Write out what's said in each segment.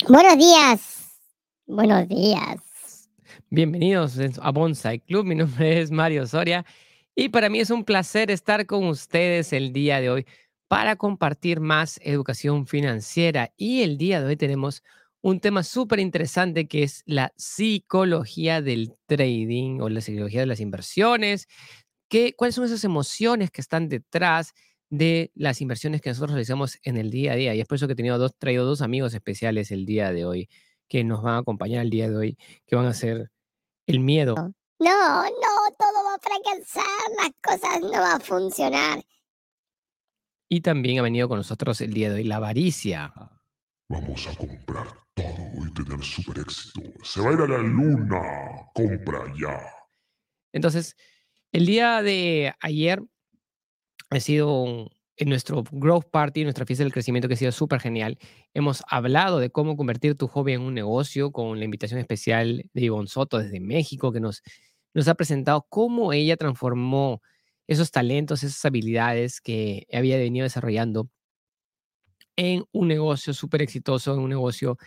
Buenos días. Buenos días. Bienvenidos a Bonsai Club. Mi nombre es Mario Soria y para mí es un placer estar con ustedes el día de hoy para compartir más educación financiera. Y el día de hoy tenemos un tema súper interesante que es la psicología del trading o la psicología de las inversiones. ¿Qué, ¿Cuáles son esas emociones que están detrás de las inversiones que nosotros realizamos en el día a día? Y es por eso que he tenido dos, traído dos amigos especiales el día de hoy que nos van a acompañar el día de hoy, que van a ser el miedo. No, no, todo va a fracasar, las cosas no van a funcionar. Y también ha venido con nosotros el día de hoy la avaricia. Vamos a comprar todo y tener super éxito. Se va a ir a la luna. Compra ya. Entonces, el día de ayer ha sido en nuestro Growth Party, nuestra fiesta del crecimiento que ha sido súper genial. Hemos hablado de cómo convertir tu hobby en un negocio con la invitación especial de Ivonne Soto desde México, que nos, nos ha presentado cómo ella transformó esos talentos, esas habilidades que había venido desarrollando en un negocio súper exitoso, en un negocio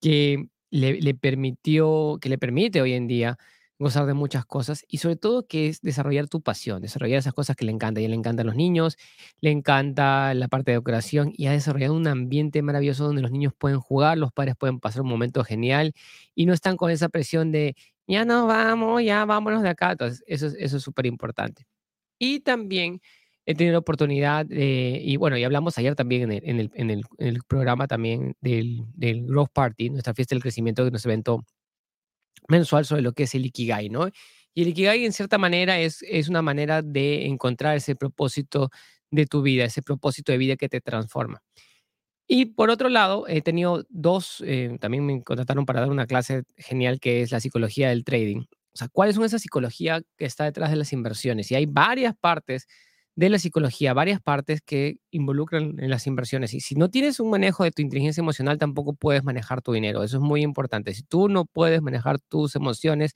que le permitió, que le permite hoy en día gozar de muchas cosas y sobre todo que es desarrollar tu pasión, desarrollar esas cosas que le encantan. Y le encantan los niños, le encanta la parte de decoración y ha desarrollado un ambiente maravilloso donde los niños pueden jugar, los padres pueden pasar un momento genial y no están con esa presión de ya nos vamos, ya vámonos de acá. Entonces, eso, es- eso es súper importante. Y también he tenido la oportunidad, de- y bueno, y hablamos ayer también en el, en el, en el- en el programa también del, del Growth Party, nuestra fiesta del crecimiento, nuestro evento mensual sobre lo que es el Ikigai, ¿no? Y el Ikigai en cierta manera es, es una manera de encontrar ese propósito de tu vida, ese propósito de vida que te transforma. Y por otro lado, he tenido dos, eh, también me contrataron para dar una clase genial que es la psicología del trading. O sea, ¿cuáles son esa psicología que está detrás de las inversiones? Y hay varias partes de la psicología, varias partes que involucran en las inversiones. Y si no tienes un manejo de tu inteligencia emocional, tampoco puedes manejar tu dinero. Eso es muy importante. Si tú no puedes manejar tus emociones,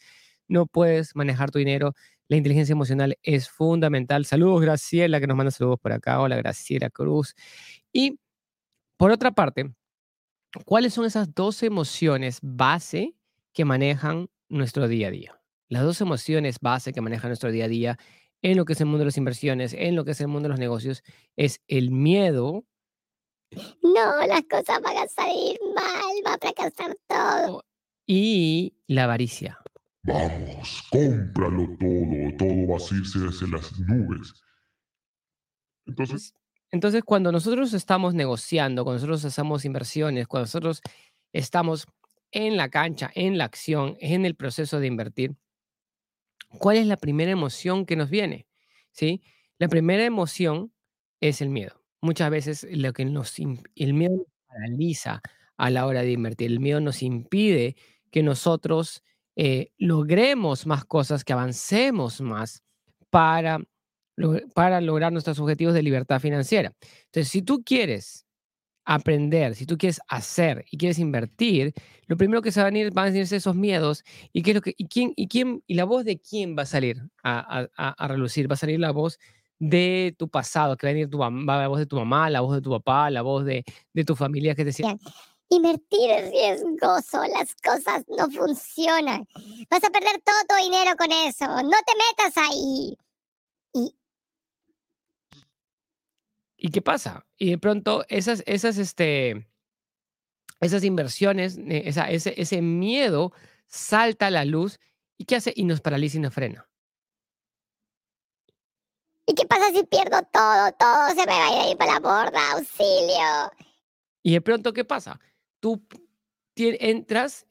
no puedes manejar tu dinero. La inteligencia emocional es fundamental. Saludos, Graciela, que nos manda saludos por acá. Hola, Graciela Cruz. Y por otra parte, ¿cuáles son esas dos emociones base que manejan nuestro día a día? Las dos emociones base que manejan nuestro día a día en lo que es el mundo de las inversiones, en lo que es el mundo de los negocios, es el miedo No, las cosas van a salir mal, va a fracasar todo. y la avaricia. Vamos, cómpralo todo. Todo va a irse hacia las nubes. Entonces, Entonces, cuando nosotros estamos negociando, cuando nosotros hacemos inversiones, cuando nosotros estamos en la cancha, en la acción, en el proceso de invertir, ¿cuál es la primera emoción que nos viene? ¿Sí? La primera emoción es el miedo. Muchas veces lo que nos el miedo nos paraliza a la hora de invertir. El miedo nos impide que nosotros eh, logremos más cosas, que avancemos más para, para lograr nuestros objetivos de libertad financiera. Entonces, si tú quieres aprender, si tú quieres hacer y quieres invertir, lo primero que se van a venir van a venirse esos miedos y qué es lo que y quién y quién y la voz de quién va a salir a, a- a- relucir, va a salir la voz de tu pasado, que va a venir tu va la voz de tu mamá, la voz de tu papá, la voz de, de tu familia que te decía. Invertir es riesgoso, las cosas no funcionan. Vas a perder todo tu dinero con eso, no te metas ahí. ¿Y qué pasa? Y de pronto esas esas este esas inversiones, esa- ese, ese miedo salta a la luz y qué hace y nos paraliza y nos frena. ¿Y qué pasa si pierdo todo? Todo se me va a ir ahí para la borda, auxilio. Y de pronto, ¿qué pasa? Tú entras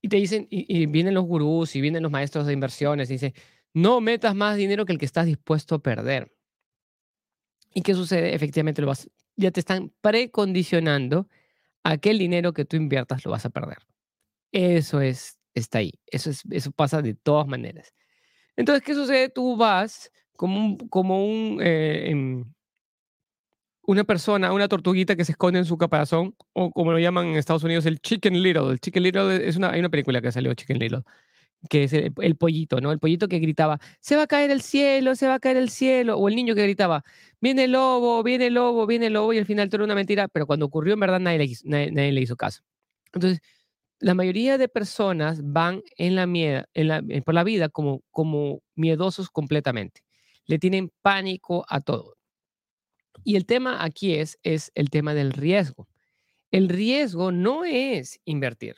y te dicen, y, y vienen los gurús y vienen los maestros de inversiones y dicen, no metas más dinero que el que estás dispuesto a perder. ¿Y qué sucede? Efectivamente, lo vas, ya te están precondicionando a que el dinero que tú inviertas lo vas a perder. Eso es, está ahí. Eso, es, eso pasa de todas maneras. Entonces, ¿qué sucede? Tú vas como un, como un, eh, em, una persona, una tortuguita que se esconde en su caparazón, o como lo llaman en Estados Unidos, el Chicken Little. El Chicken Little es una, hay una película que salió, Chicken Little, que es el, pollito, ¿no? El pollito que gritaba, se va a caer el cielo, se va a caer el cielo, o el niño que gritaba, viene el lobo, viene el lobo, viene el lobo, y al final todo era una mentira, pero cuando ocurrió en verdad nadie le nadie- le hizo caso. Entonces, la mayoría de personas van en la mie- en la- eh, por la vida como, como miedosos completamente. Le tienen pánico a todo. Y el tema aquí es, es el tema del riesgo. El riesgo no es invertir.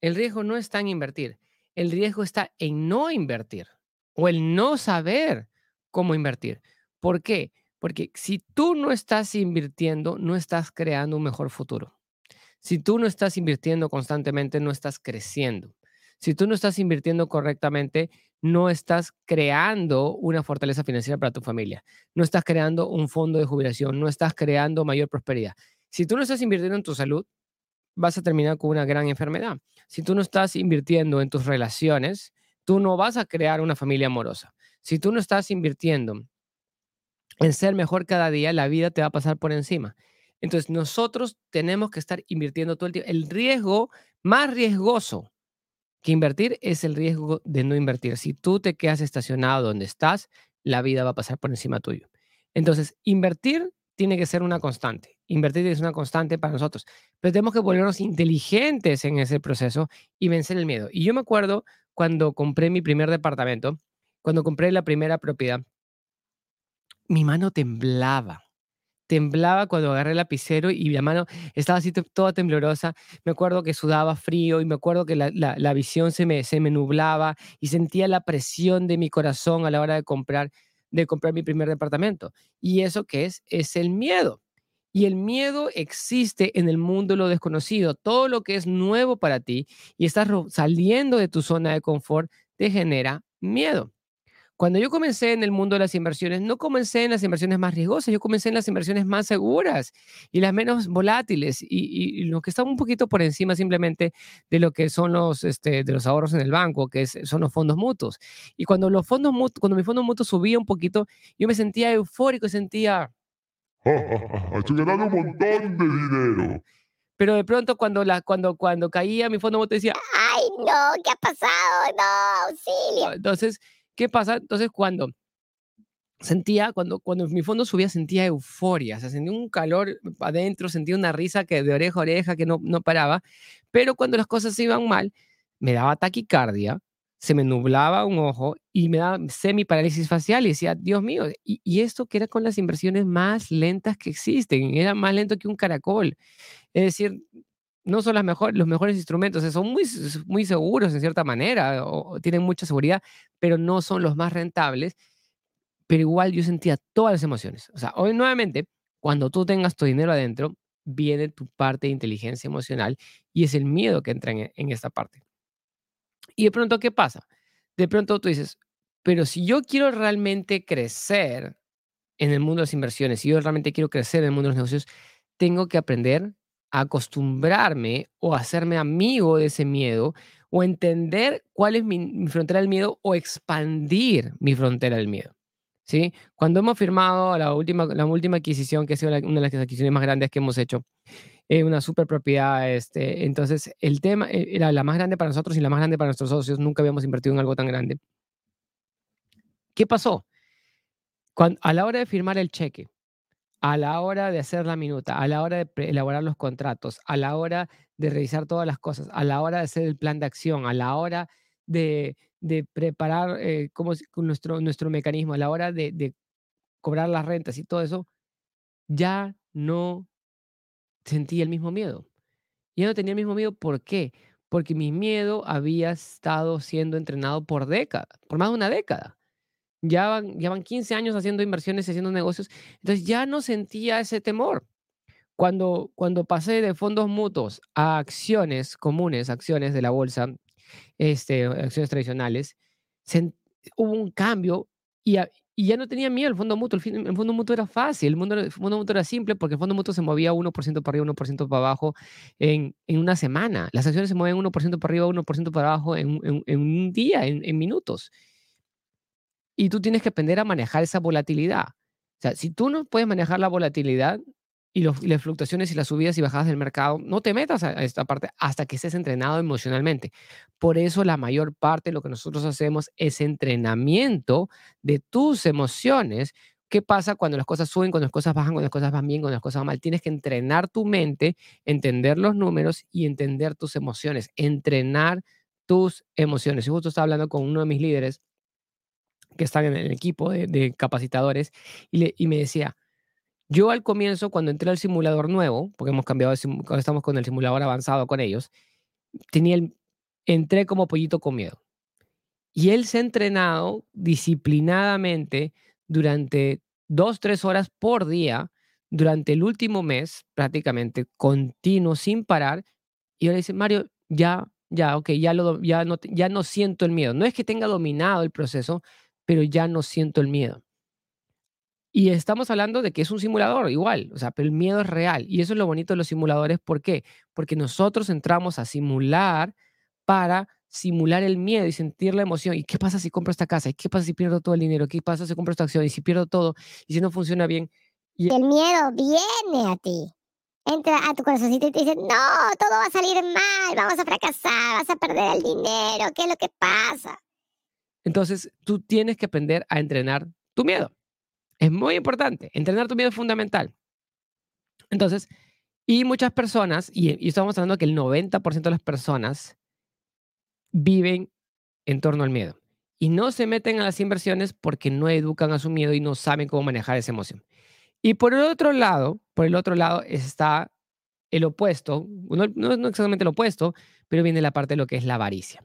El riesgo no está en invertir. El riesgo está en no invertir o el no saber cómo invertir. ¿Por qué? Porque si tú no estás invirtiendo, no estás creando un mejor futuro. Si tú no estás invirtiendo constantemente, no estás creciendo. Si tú no estás invirtiendo correctamente, no estás creando una fortaleza financiera para tu familia. No estás creando un fondo de jubilación. No estás creando mayor prosperidad. Si tú no estás invirtiendo en tu salud, vas a terminar con una gran enfermedad. Si tú no estás invirtiendo en tus relaciones, tú no vas a crear una familia amorosa. Si tú no estás invirtiendo en ser mejor cada día, la vida te va a pasar por encima. Entonces, nosotros tenemos que estar invirtiendo todo el tiempo. El riesgo más riesgoso que invertir es el riesgo de no invertir. Si tú te quedas estacionado donde estás, la vida va a pasar por encima tuyo. Entonces, invertir tiene que ser una constante. Invertir es una constante para nosotros. Pero tenemos que volvernos inteligentes en ese proceso y vencer el miedo. Y yo me acuerdo cuando compré mi primer departamento, cuando compré la primera propiedad, mi mano temblaba. Temblaba cuando agarré el lapicero y la mano estaba así to- toda temblorosa. Me acuerdo que sudaba frío y me acuerdo que la, visión se me nublaba y sentía la presión de mi corazón a la hora de comprar, de comprar mi primer departamento. ¿Y eso qué es? Es el miedo. Y el miedo existe en el mundo de lo desconocido. Todo lo que es nuevo para ti y estás saliendo de tu zona de confort te genera miedo. Cuando yo comencé en el mundo de las inversiones, no comencé en las inversiones más riesgosas, yo comencé en las inversiones más seguras y las menos volátiles y, y- y lo que está un poquito por encima simplemente de lo que son los, este, de los ahorros en el banco, que es- son los fondos mutuos. Y cuando los fondos mutuos, cuando mi fondo mutuo subía un poquito, yo me sentía eufórico, sentía, Estoy ganando un montón de dinero. pero de pronto cuando, la, cuando, cuando caía mi fondo mutuo decía, Ay, no, ¿qué ha pasado? No, auxilio. entonces, ¿qué pasa? Entonces cuando sentía, cuando, cuando mi fondo subía, sentía euforia, o sea, sentía un calor adentro, sentía una risa que de oreja a oreja que no, no paraba, pero cuando las cosas iban mal, me daba taquicardia, se me nublaba un ojo y me daba semiparálisis facial y decía, Dios mío, y, y esto que era con las inversiones más lentas que existen, era más lento que un caracol. Es decir, no son las mejor, los mejores instrumentos, son muy, muy seguros en cierta manera, o, tienen mucha seguridad, pero no son los más rentables pero igual yo sentía todas las emociones. O sea, hoy nuevamente, cuando tú tengas tu dinero adentro, viene tu parte de inteligencia emocional y es el miedo que entra en, en esta parte. Y de pronto, ¿qué pasa? De pronto tú dices, pero si yo quiero realmente crecer en el mundo de las inversiones, si yo realmente quiero crecer en el mundo de los negocios, tengo que aprender acostumbrarme o hacerme amigo de ese miedo o entender cuál es mi, frontera del miedo o expandir mi frontera del miedo. ¿sí? Cuando hemos firmado la última, la última adquisición, que ha sido una de las adquisiciones más grandes que hemos hecho, eh, una super propiedad, este, entonces el tema eh, era la más grande para nosotros y la más grande para nuestros socios, nunca habíamos invertido en algo tan grande. ¿Qué pasó? Cuan- a la hora de firmar el cheque, a la hora de hacer la minuta, a la hora de elaborar los contratos, a la hora de revisar todas las cosas, a la hora de hacer el plan de acción, a la hora de, preparar eh, nuestro, nuestro mecanismo, a la hora de, de cobrar las rentas y todo eso, ya no sentí el mismo miedo. Ya no tenía el mismo miedo, ¿por qué? Porque mi miedo había estado siendo entrenado por décadas, por más de una década. Ya van, ya van 15 años haciendo inversiones haciendo negocios, entonces ya no sentía ese temor. Cuando, cuando pasé de fondos mutuos a acciones comunes, acciones de la bolsa, este, acciones tradicionales, sen- hubo un cambio y, a- y ya no tenía miedo el fondo mutuo. El, el fondo mutuo era fácil, el, mundo, el fondo mutuo era simple porque el fondo mutuo se movía 1% para arriba, 1% para abajo en, en una semana. Las acciones se mueven 1% para arriba, 1% para abajo en, en- en un día, en minutos. Y tú tienes que aprender a manejar esa volatilidad. O sea, si tú no puedes manejar la volatilidad y, las fluctuaciones y las subidas y bajadas del mercado, no te metas a a esta parte hasta que estés entrenado emocionalmente. Por eso la mayor parte de lo que nosotros hacemos es entrenamiento de tus emociones ¿Qué pasa cuando las cosas suben, cuando las cosas bajan, cuando las cosas van bien, cuando las cosas van mal? Tienes que entrenar tu mente, entender los números y entender tus emociones. Entrenar tus emociones. Y justo estaba hablando con uno de mis líderes que están en el equipo de, capacitadores y, y me decía, yo al comienzo, cuando entré al simulador nuevo, porque hemos cambiado, cuando estamos con el simulador avanzado con ellos, tenía el, entré como pollito con miedo. Y él se ha entrenado disciplinadamente durante dos, tres horas por día, durante el último mes, prácticamente continuo, sin parar. Y ahora dice, Mario, ya, ya, ok, ya, lo, ya, no, ya no siento el miedo. No es que tenga dominado el proceso, pero ya no siento el miedo. Y estamos hablando de que es un simulador igual, o sea, pero el miedo es real. Y eso es lo bonito de los simuladores. ¿Por qué? Porque nosotros entramos a simular para simular el miedo y sentir la emoción. ¿Y qué pasa si compro esta casa? ¿Y qué pasa si pierdo todo el dinero? ¿Qué pasa si compro esta acción? ¿Y si pierdo todo? ¿Y si no funciona bien? El miedo viene a ti. Entra a tu corazoncito y te dice, no, todo va a salir mal, vamos a fracasar, vas a perder el dinero, ¿qué es lo que pasa? Entonces, tú tienes que aprender a entrenar tu miedo. Es muy importante. Entrenar tu miedo es fundamental. Entonces, y muchas personas, y, estamos hablando que el 90% de las personas viven en torno al miedo. Y no se meten a las inversiones porque no educan a su miedo y no saben cómo manejar esa emoción. Y por el otro lado, por el otro lado está el opuesto, no, no exactamente el opuesto, pero viene la parte de lo que es la avaricia.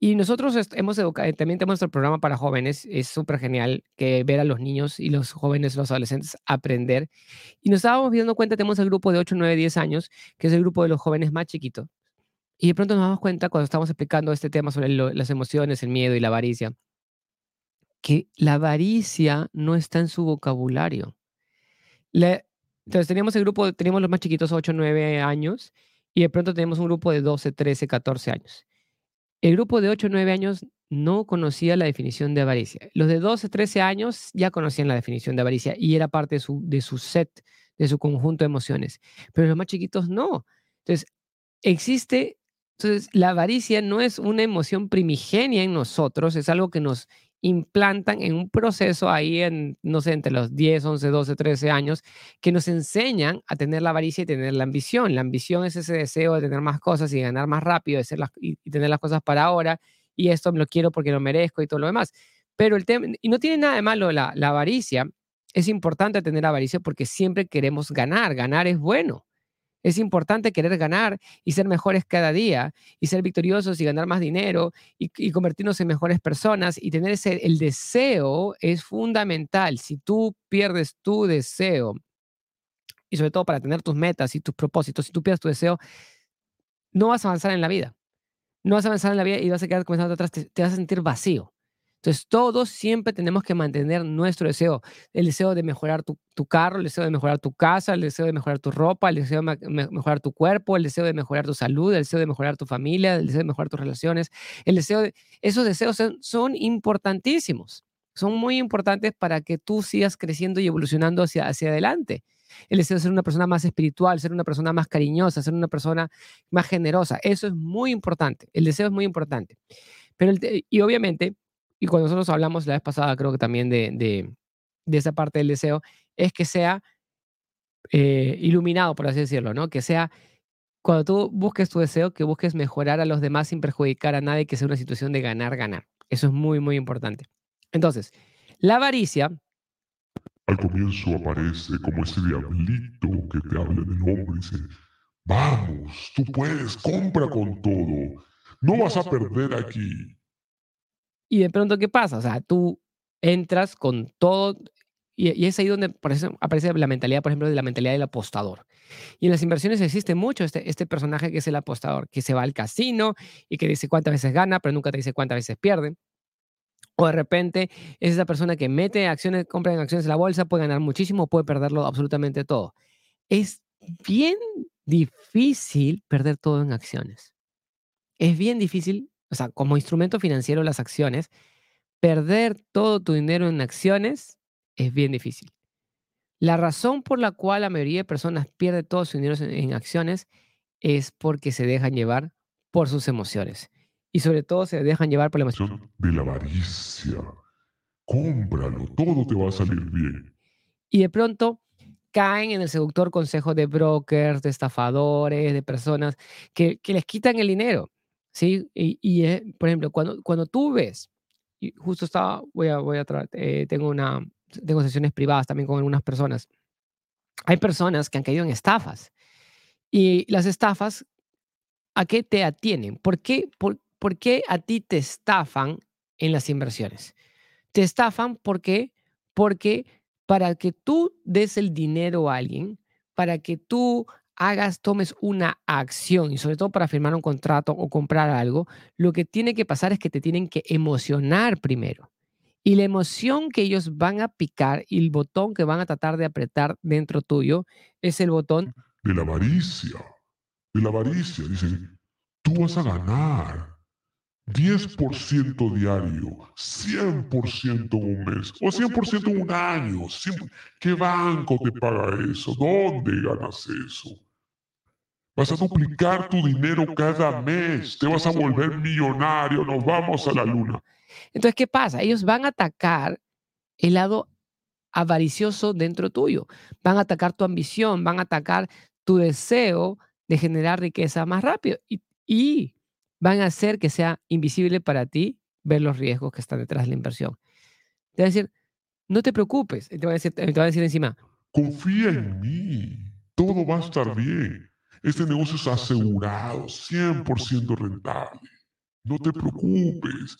Y nosotros hemos educado, también tenemos nuestro programa para jóvenes, es súper genial que ver a los niños y los jóvenes, los adolescentes aprender. Y nos estábamos dando cuenta, tenemos el grupo de 8, 9, 10 años, que es el grupo de los jóvenes más chiquitos. Y de pronto nos damos cuenta cuando estamos explicando este tema sobre las emociones, el miedo y la avaricia, que la avaricia no está en su vocabulario. entonces teníamos el grupo, teníamos los más chiquitos, 8, 9 años, y de pronto tenemos un grupo de 12, 13, 14 años. El grupo de 8 o 9 años no conocía la definición de avaricia. Los de 12, 13 años ya conocían la definición de avaricia y era parte de su, de su set, de su conjunto de emociones. Pero los más chiquitos no. Entonces, existe, entonces la avaricia no es una emoción primigenia en nosotros, es algo que nos implantan en un proceso ahí en, no sé, entre los 10, 11, 12, 13 años, que nos enseñan a tener la avaricia y tener la ambición. La ambición es ese deseo de tener más cosas y ganar más rápido, de las, y, tener las cosas para ahora, y esto me lo quiero porque lo merezco y todo lo demás. Pero el tema, y no tiene nada de malo la, la avaricia, es importante tener avaricia porque siempre queremos ganar, ganar es bueno. Es importante querer ganar y ser mejores cada día y ser victoriosos y ganar más dinero y, convertirnos en mejores personas y tener ese, el deseo es fundamental. Si tú pierdes tu deseo y sobre todo para tener tus metas y tus propósitos, si tú pierdes tu deseo, no vas a avanzar en la vida. No vas a avanzar en la vida y vas a quedar comenzando atrás, te vas a sentir vacío. Entonces, todos siempre tenemos que mantener nuestro deseo, el deseo de mejorar tu, carro, el deseo de mejorar tu casa, el deseo de mejorar tu ropa, el deseo de mejorar tu cuerpo, el deseo de mejorar tu salud, el deseo de mejorar tu familia, el deseo de mejorar tus relaciones, el deseo de... Esos deseos son, importantísimos, son muy importantes para que tú sigas creciendo y evolucionando hacia, hacia adelante. El deseo de ser una persona más espiritual, ser una persona más cariñosa, ser una persona más generosa, eso es muy importante, el deseo es muy importante. Pero y obviamente y cuando nosotros hablamos la vez pasada, creo que también de, de, esa parte del deseo, es que sea eh, iluminado, por así decirlo, ¿no? Que sea, cuando tú busques tu deseo, que busques mejorar a los demás sin perjudicar a nadie, que sea una situación de ganar, ganar. Eso es muy, muy importante. Entonces, la avaricia. Al comienzo aparece como ese diablito que te habla de nombre y dice, vamos, tú puedes, compra con todo, no vas a perder aquí. Y de pronto, ¿qué pasa? O sea, tú entras con todo, y, es ahí donde aparece, aparece, la mentalidad, por ejemplo, de la mentalidad del apostador. Y en las inversiones existe mucho este, este personaje que es el apostador, que se va al casino y que dice cuántas veces gana, pero nunca te dice cuántas veces pierde. O de repente es esa persona que mete acciones, compra en acciones en la bolsa, puede ganar muchísimo, puede perderlo absolutamente todo. Es bien difícil perder todo en acciones. Es bien difícil o sea, como instrumento financiero las acciones, perder todo tu dinero en acciones es bien difícil. La razón por la cual la mayoría de personas pierde todo su dinero en, acciones es porque se dejan llevar por sus emociones. Y sobre todo se dejan llevar por la emoción de la avaricia. Cómpralo, todo te va a salir bien. Y de pronto caen en el seductor consejo de brokers, de estafadores, de personas que, que les quitan el dinero. ¿Sí? Y, y, por ejemplo, cuando, cuando tú ves, y justo estaba, voy a, voy a eh, tengo una, tengo sesiones privadas también con algunas personas. Hay personas que han caído en estafas. Y las estafas, ¿a qué te atienen? ¿Por qué, por, por qué a ti te estafan en las inversiones? Te estafan porque, porque para que tú des el dinero a alguien, para que tú hagas, tomes una acción y sobre todo para firmar un contrato o comprar algo, lo que tiene que pasar es que te tienen que emocionar primero. Y la emoción que ellos van a picar y el botón que van a tratar de apretar dentro tuyo es el botón de la avaricia. De la avaricia. Dicen, tú vas a ganar 10% diario, 100% en un mes o 100% en un año. ¿Qué banco te paga eso? ¿Dónde ganas eso? Vas a duplicar tu dinero cada mes, te vas a volver millonario, nos vamos a la luna. Entonces, ¿qué pasa? Ellos van a atacar el lado avaricioso dentro tuyo, van a atacar tu ambición, van a atacar tu deseo de generar riqueza más rápido y, y van a hacer que sea invisible para ti ver los riesgos que están detrás de la inversión. Te va a decir, no te preocupes, te va a decir, te va a decir encima, confía en mí, todo va a estar bien. Este negocio es asegurado, 100% rentable. No te preocupes.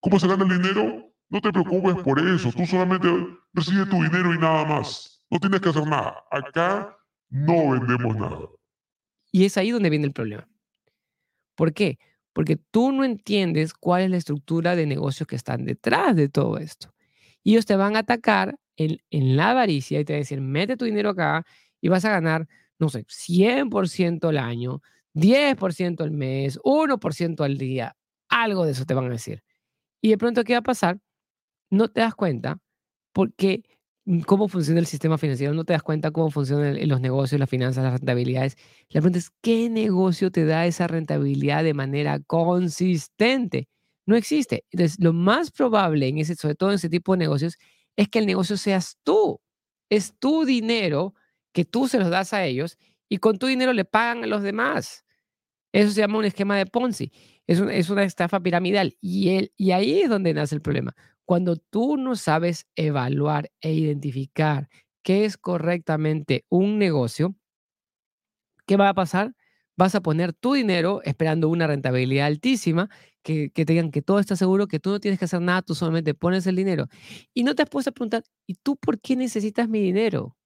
¿Cómo se gana el dinero? No te preocupes por eso. Tú solamente recibes tu dinero y nada más. No tienes que hacer nada. Acá no vendemos nada. Y es ahí donde viene el problema. ¿Por qué? Porque tú no entiendes cuál es la estructura de negocios que están detrás de todo esto. Y ellos te van a atacar en, en la avaricia y te van a decir, mete tu dinero acá y vas a ganar no sé, 100% al año, 10% al mes, 1% al día, algo de eso te van a decir. Y de pronto, ¿qué va a pasar? No te das cuenta porque mm, cómo funciona el sistema financiero, no te das cuenta cómo funcionan los negocios, las finanzas, las rentabilidades. La pregunta es, ¿qué negocio te da esa rentabilidad de manera consistente? No existe. Entonces, lo más probable, en ese, sobre todo en ese tipo de negocios, es que el negocio seas tú. Es tu dinero que tú se los das a ellos y con tu dinero le pagan a los demás. Eso se llama un esquema de Ponzi. Es, es una estafa piramidal. Y, el, y ahí es donde nace el problema. Cuando tú no sabes evaluar e identificar qué es correctamente un negocio, ¿qué va a pasar? Vas a poner tu dinero esperando una rentabilidad altísima, que, que te que todo está seguro, que tú no tienes que hacer nada, tú solamente pones el dinero. Y no te has puesto a preguntar, ¿y tú por qué necesitas mi dinero?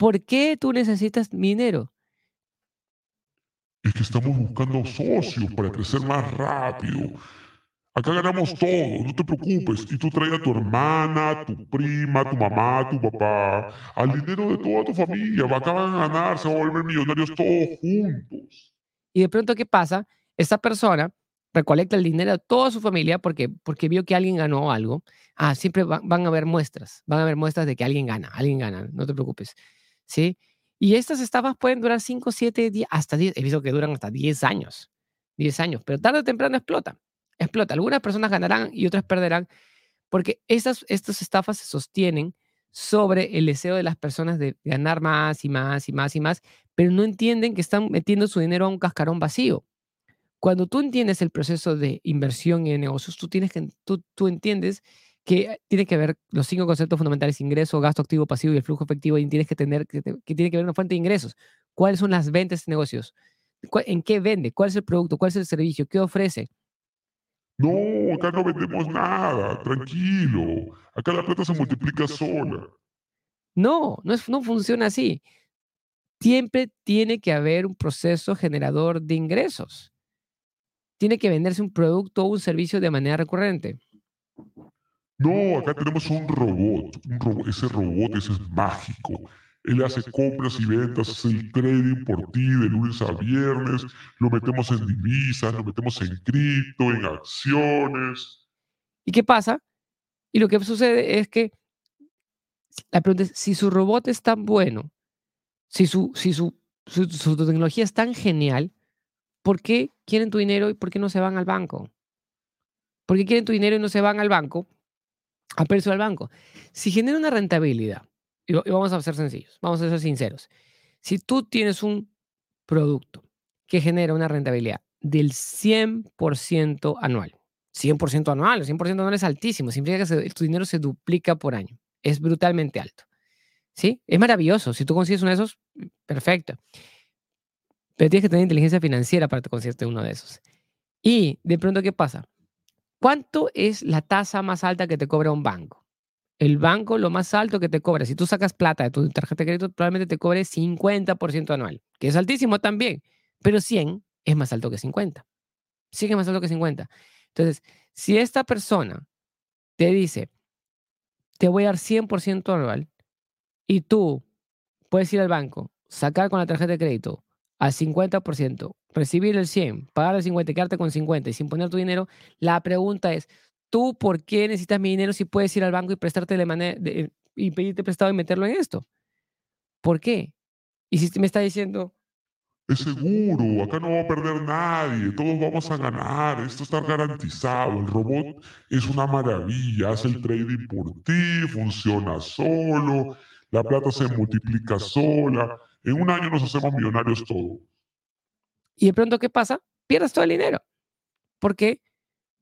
¿Por qué tú necesitas dinero? Es que estamos buscando socios para crecer más rápido. Acá ganamos todo, no te preocupes. Y tú traes a tu hermana, tu prima, tu mamá, tu papá, al dinero de toda tu familia. Acá van a ganar, se van a volver millonarios todos juntos. Y de pronto, ¿qué pasa? Esta persona recolecta el dinero de toda su familia porque, porque vio que alguien ganó algo. Ah, siempre van a haber muestras, van a haber muestras de que alguien gana, alguien gana, no te preocupes. ¿Sí? Y estas estafas pueden durar 5, 7 días, hasta 10, he visto que duran hasta 10 años, 10 años, pero tarde o temprano explota, explota. Algunas personas ganarán y otras perderán, porque estas, estas estafas se sostienen sobre el deseo de las personas de ganar más y más y más y más, pero no entienden que están metiendo su dinero a un cascarón vacío. Cuando tú entiendes el proceso de inversión en negocios, tú, tienes que, tú, tú entiendes que tiene que ver los cinco conceptos fundamentales, ingreso, gasto activo, pasivo y el flujo efectivo, y tienes que tener, que, tiene que ver una fuente de ingresos. ¿Cuáles son las ventas de negocios? ¿En qué vende? ¿Cuál es el producto? ¿Cuál es el servicio? ¿Qué ofrece? No, acá no vendemos nada, tranquilo. Acá la plata se multiplica sola. No, no, es, no funciona así. Siempre tiene que haber un proceso generador de ingresos. Tiene que venderse un producto o un servicio de manera recurrente. No, acá tenemos un robot. Ese robot ese es mágico. Él hace compras y ventas, hace el trading por ti de lunes a viernes. Lo metemos en divisas, lo metemos en cripto, en acciones. ¿Y qué pasa? Y lo que sucede es que la pregunta es, si su robot es tan bueno, si su, si su, su tecnología es tan genial, ¿por qué quieren tu dinero y por qué no se van al banco? ¿Por qué quieren tu dinero y no se van al banco? A precio al banco. Si genera una rentabilidad, y vamos a ser sencillos, vamos a ser sinceros. Si tú tienes un producto que genera una rentabilidad del 100% anual, 100% anual, 100% anual es altísimo, significa que tu dinero se duplica por año, es brutalmente alto. ¿Sí? Es maravilloso. Si tú consigues uno de esos, perfecto. Pero tienes que tener inteligencia financiera para conseguirte uno de esos. Y de pronto, ¿qué pasa? ¿Cuánto es la tasa más alta que te cobra un banco? El banco lo más alto que te cobra, si tú sacas plata de tu tarjeta de crédito, probablemente te cobre 50% anual, que es altísimo también, pero 100 es más alto que 50. Sí que es más alto que 50. Entonces, si esta persona te dice, te voy a dar 100% anual y tú puedes ir al banco, sacar con la tarjeta de crédito al 50%, recibir el 100, pagar el 50 y quedarte con 50 y sin poner tu dinero, la pregunta es, ¿tú por qué necesitas mi dinero si puedes ir al banco y prestarte de manera y pedirte prestado y meterlo en esto? ¿Por qué? Y si me está diciendo... Es seguro, acá no va a perder nadie, todos vamos a ganar, esto está garantizado, el robot es una maravilla, hace el trading por ti, funciona solo, la plata se multiplica sola, en un año nos hacemos millonarios todos. Y de pronto, ¿qué pasa? Pierdes todo el dinero. ¿Por qué?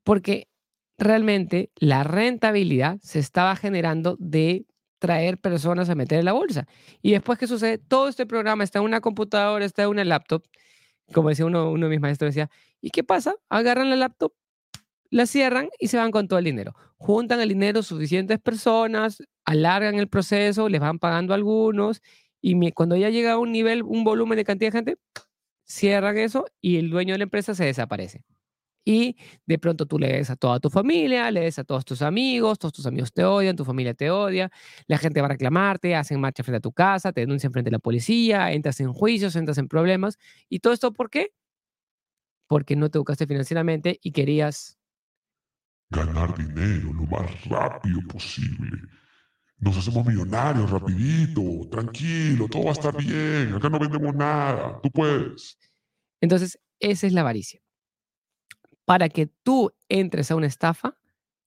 Porque realmente la rentabilidad se estaba generando de traer personas a meter en la bolsa. Y después, ¿qué sucede? Todo este programa está en una computadora, está en una laptop. Como decía uno, uno de mis maestros, decía, ¿y qué pasa? Agarran la laptop, la cierran y se van con todo el dinero. Juntan el dinero suficientes personas, alargan el proceso, les van pagando algunos y cuando ya llega a un nivel, un volumen de cantidad de gente, cierran eso y el dueño de la empresa se desaparece. Y de pronto tú le des a toda tu familia, le des a todos tus amigos, todos tus amigos te odian, tu familia te odia, la gente va a reclamarte, hacen marcha frente a tu casa, te denuncian frente a la policía, entras en juicios, entras en problemas. ¿Y todo esto por qué? Porque no te educaste financieramente y querías ganar dinero lo más rápido posible nos hacemos millonarios rapidito, tranquilo, todo va a estar bien, acá no vendemos nada, tú puedes. Entonces, esa es la avaricia. Para que tú entres a una estafa,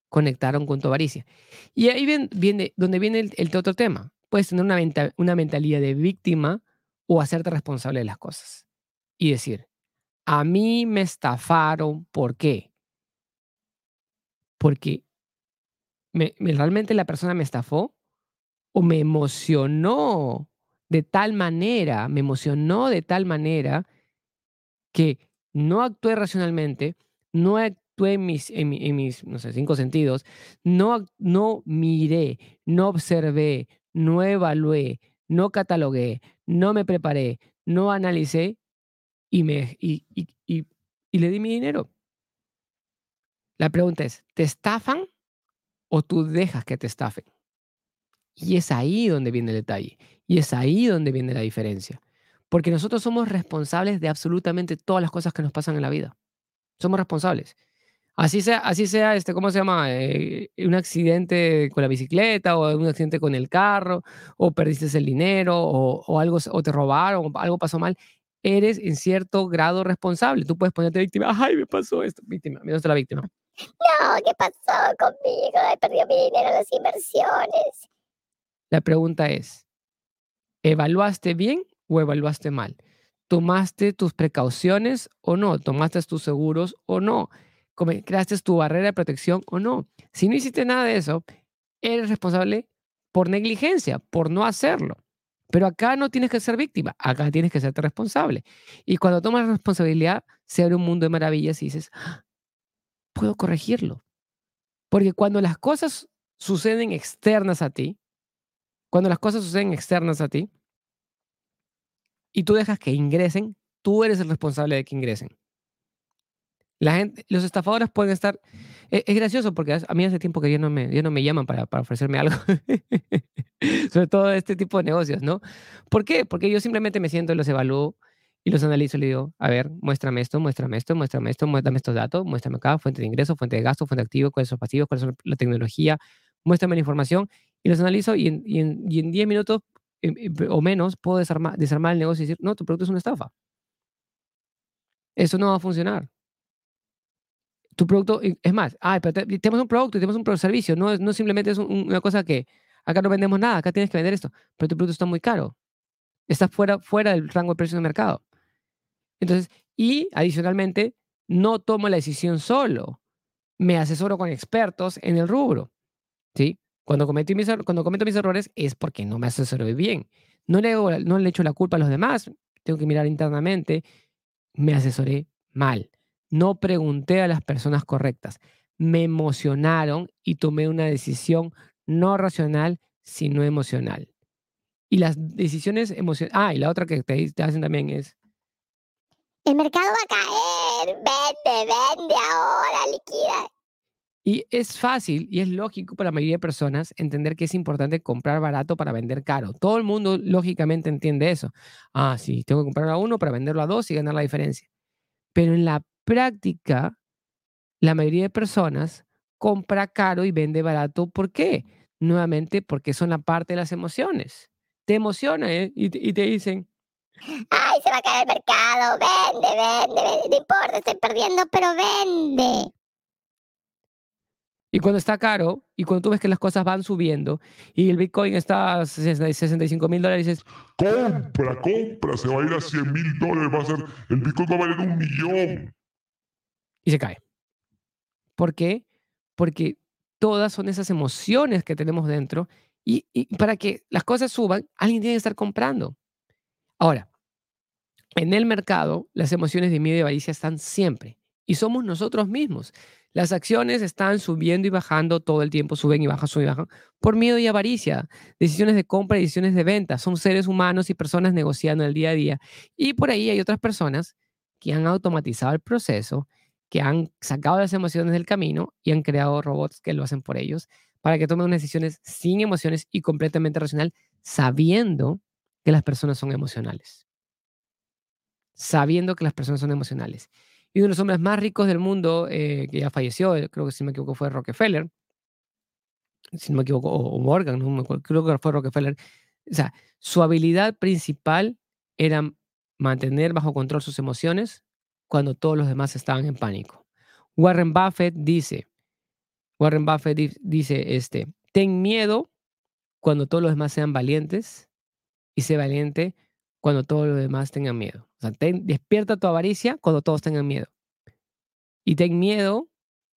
conectaron con tu avaricia. Y ahí viene, donde viene el, otro tema. Puedes tener una, una mentalidad de víctima o hacerte responsable de las cosas. Y decir, a mí me estafaron, ¿por qué? Porque realmente la persona me estafó o me emocionó de tal manera, me emocionó de tal manera que no actué racionalmente, no actué en mis, en, mis no sé, cinco sentidos, no, no miré, no observé, no evalué, no catalogué, no me preparé, no analicé y, me, y, y, y le di mi dinero. La pregunta es, ¿te estafan o tú dejas que te estafen? Y es ahí donde viene el detalle. Y es ahí donde viene la diferencia. Porque nosotros somos responsables de absolutamente todas las cosas que nos pasan en la vida. Somos responsables. Así sea, así sea este, ¿cómo se llama? Eh, un accidente con la bicicleta o un accidente con el carro o perdiste el dinero o, o algo o te robaron o algo pasó mal. Eres en cierto grado responsable. Tú puedes ponerte víctima. Ay, me pasó esto. Víctima. Mira, la víctima. No, ¿qué pasó conmigo? He perdido mi dinero las inversiones. La pregunta es, ¿evaluaste bien o evaluaste mal? ¿Tomaste tus precauciones o no? ¿Tomaste tus seguros o no? ¿Creaste tu barrera de protección o no? Si no hiciste nada de eso, eres responsable por negligencia, por no hacerlo. Pero acá no tienes que ser víctima, acá tienes que serte responsable. Y cuando tomas responsabilidad, se abre un mundo de maravillas y dices, ah, puedo corregirlo. Porque cuando las cosas suceden externas a ti, cuando las cosas suceden externas a ti y tú dejas que ingresen, tú eres el responsable de que ingresen. La gente, los estafadores pueden estar. E, es, gracioso porque a mí hace tiempo que ya no me, ya no me llaman para, para ofrecerme algo. Sobre todo este tipo de negocios, ¿no? ¿Por qué? Porque yo simplemente me siento y los evalúo y los analizo y le digo, a ver, muéstrame esto, muéstrame esto, muéstrame esto, muéstrame estos datos, muéstrame acá, fuente de ingreso, fuente de gasto, fuente de activo, cuáles son pasivos, cuáles son la tecnología, muéstrame la información y los analizo y en, y en, 10 minutos em, em, o menos puedo desarmar, desarmar el negocio y decir, no, tu producto es una estafa. Eso no va a funcionar. tu producto, es más, ay, pero tenemos un producto y tenemos un servicio, no, no simplemente es una cosa que acá no vendemos nada, acá tienes que vender esto, pero tu producto está muy caro, está fuera, fuera del rango de precios del mercado. Entonces, y adicionalmente, no tomo la decisión solo, me asesoro con expertos en el rubro, ¿sí? Cuando, cometí mis, cuando cometo mis errores es porque no me asesoré bien. No le, no le echo la culpa a los demás, tengo que mirar internamente, me asesoré mal no pregunté a las personas correctas. Me emocionaron y tomé una decisión no racional, sino emocional. Y las decisiones emocionales... Ah, y la otra que te, hacen también es... El mercado va a caer. Vende, vende ahora, liquida. Y es fácil y es lógico para la mayoría de personas entender que es importante comprar barato para vender caro. Todo el mundo lógicamente entiende eso. Ah, sí, tengo que comprar a uno para venderlo a dos y ganar la diferencia. Pero en la práctica, la mayoría de personas compra caro y vende barato. ¿Por qué? Nuevamente, porque son la parte de las emociones. Te emociona ¿eh? y, te dicen, ay, se va a caer el mercado, vende, vende, vende, no importa, estoy perdiendo, pero vende. Y cuando está caro, y cuando tú ves que las cosas van subiendo, y el Bitcoin está a 65 mil dólares, dices, compra, compra, se va a ir a 100 mil dólares, va a ser, el Bitcoin va a valer un millón y se cae. ¿Por qué? Porque todas son esas emociones que tenemos dentro y, para que las cosas suban, alguien tiene que estar comprando. Ahora, en el mercado, las emociones de miedo y avaricia están siempre y somos nosotros mismos. Las acciones están subiendo y bajando todo el tiempo, suben y bajan, suben y bajan, por miedo y avaricia. Decisiones de compra y decisiones de venta. Son seres humanos y personas negociando el día a día. Y por ahí hay otras personas que han automatizado el proceso que han sacado las emociones del camino y han creado robots que lo hacen por ellos para que tomen decisiones sin emociones y completamente racional, sabiendo que las personas son emocionales. Sabiendo que las personas son emocionales. Y uno de los hombres más ricos del mundo, eh, que ya falleció, eh, creo que si me equivoco fue Rockefeller, si no me equivoco, o Morgan, creo que fue Rockefeller. O sea, su habilidad principal era mantener bajo control sus emociones, cuando todos los demás estaban en pánico. Warren Buffett dice, Warren Buffett dice, este, ten miedo cuando todos los demás sean valientes y sé valiente cuando todos los demás tengan miedo. O sea, despierta tu avaricia cuando todos tengan miedo. Y ten miedo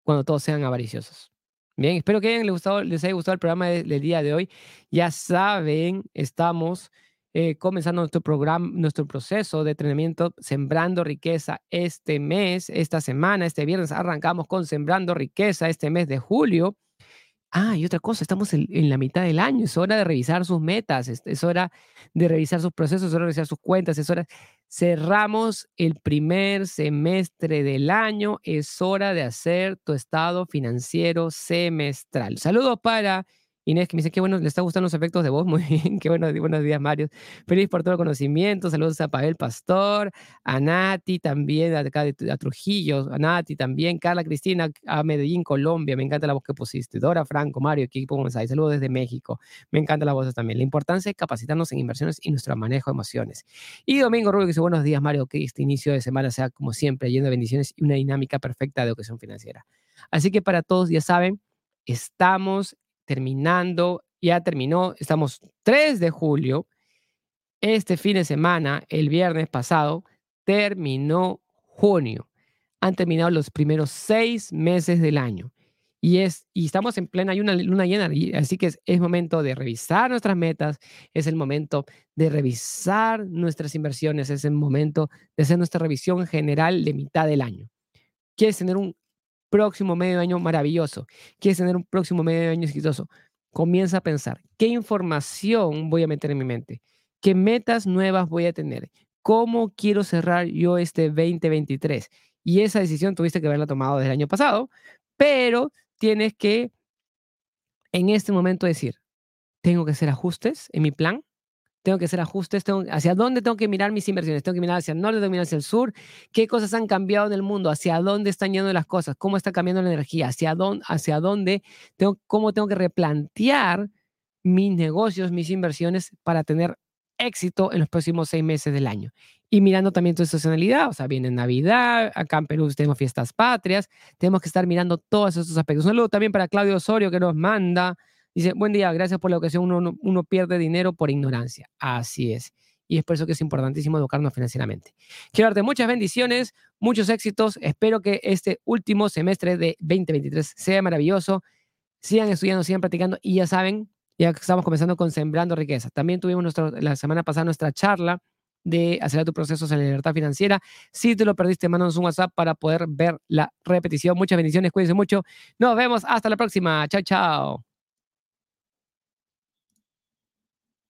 cuando todos sean avariciosos. Bien, espero que les, gustado, les haya gustado el programa del día de hoy. Ya saben, estamos eh, comenzando nuestro programa, nuestro proceso de entrenamiento Sembrando Riqueza este mes, esta semana, este viernes arrancamos con Sembrando Riqueza este mes de julio. Ah, y otra cosa, estamos en, la mitad del año, es hora de revisar sus metas, es, hora de revisar sus procesos, es hora de revisar sus cuentas, es hora... Cerramos el primer semestre del año, es hora de hacer tu estado financiero semestral. Saludos para Inés, que me dice que bueno, le está gustando los efectos de voz. Muy bien, qué bueno, buenos días, Mario. Feliz por todo el conocimiento. Saludos a Pavel Pastor, a Nati también, acá de, a Trujillo, a Nati también, Carla Cristina, a Medellín, Colombia. Me encanta la voz que pusiste. Dora Franco, Mario, equipo ahí? Saludos desde México. Me encanta la voz también. La importancia de capacitarnos en inversiones y nuestro manejo de emociones. Y Domingo Rubio, que dice buenos días, Mario. Que este inicio de semana sea como siempre, lleno de bendiciones y una dinámica perfecta de educación financiera. Así que para todos, ya saben, estamos terminando, ya terminó, estamos 3 de julio, este fin de semana, el viernes pasado, terminó junio. Han terminado los primeros seis meses del año. Y, es, y estamos en plena luna, luna llena, así que es, es, momento de revisar nuestras metas, es el momento de revisar nuestras inversiones, es el momento de hacer nuestra revisión general de mitad del año. ¿Quieres tener un próximo medio año maravilloso, quieres tener un próximo medio año exitoso, comienza a pensar, ¿qué información voy a meter en mi mente? ¿Qué metas nuevas voy a tener? ¿Cómo quiero cerrar yo este 2023? Y esa decisión tuviste que haberla tomado desde el año pasado, pero tienes que en este momento decir, tengo que hacer ajustes en mi plan, tengo que hacer ajustes, tengo, hacia dónde tengo que mirar mis inversiones, tengo que mirar hacia el norte, tengo que mirar hacia el sur, qué cosas han cambiado en el mundo, hacia dónde están yendo las cosas, cómo está cambiando la energía, hacia dónde, hacia dónde tengo, cómo tengo que replantear mis negocios, mis inversiones para tener éxito en los próximos seis meses del año. Y mirando también tu estacionalidad, o sea, viene Navidad, acá en Perú tenemos fiestas patrias, tenemos que estar mirando todos estos aspectos. Un saludo también para Claudio Osorio que nos manda, dice, buen día, gracias por la ocasión, uno, uno pierde dinero por ignorancia. Así es. Y es por eso que es importantísimo educarnos financieramente. Quiero darte muchas bendiciones, muchos éxitos. Espero que este último semestre de 2023 sea maravilloso. Sigan estudiando, sigan practicando y ya saben, ya estamos comenzando con Sembrando Riqueza. También tuvimos nuestro, la semana pasada nuestra charla de acelerar tu proceso en la libertad financiera. Si te lo perdiste, mándanos un WhatsApp para poder ver la repetición. Muchas bendiciones, cuídense mucho. Nos vemos hasta la próxima. Chao, chao.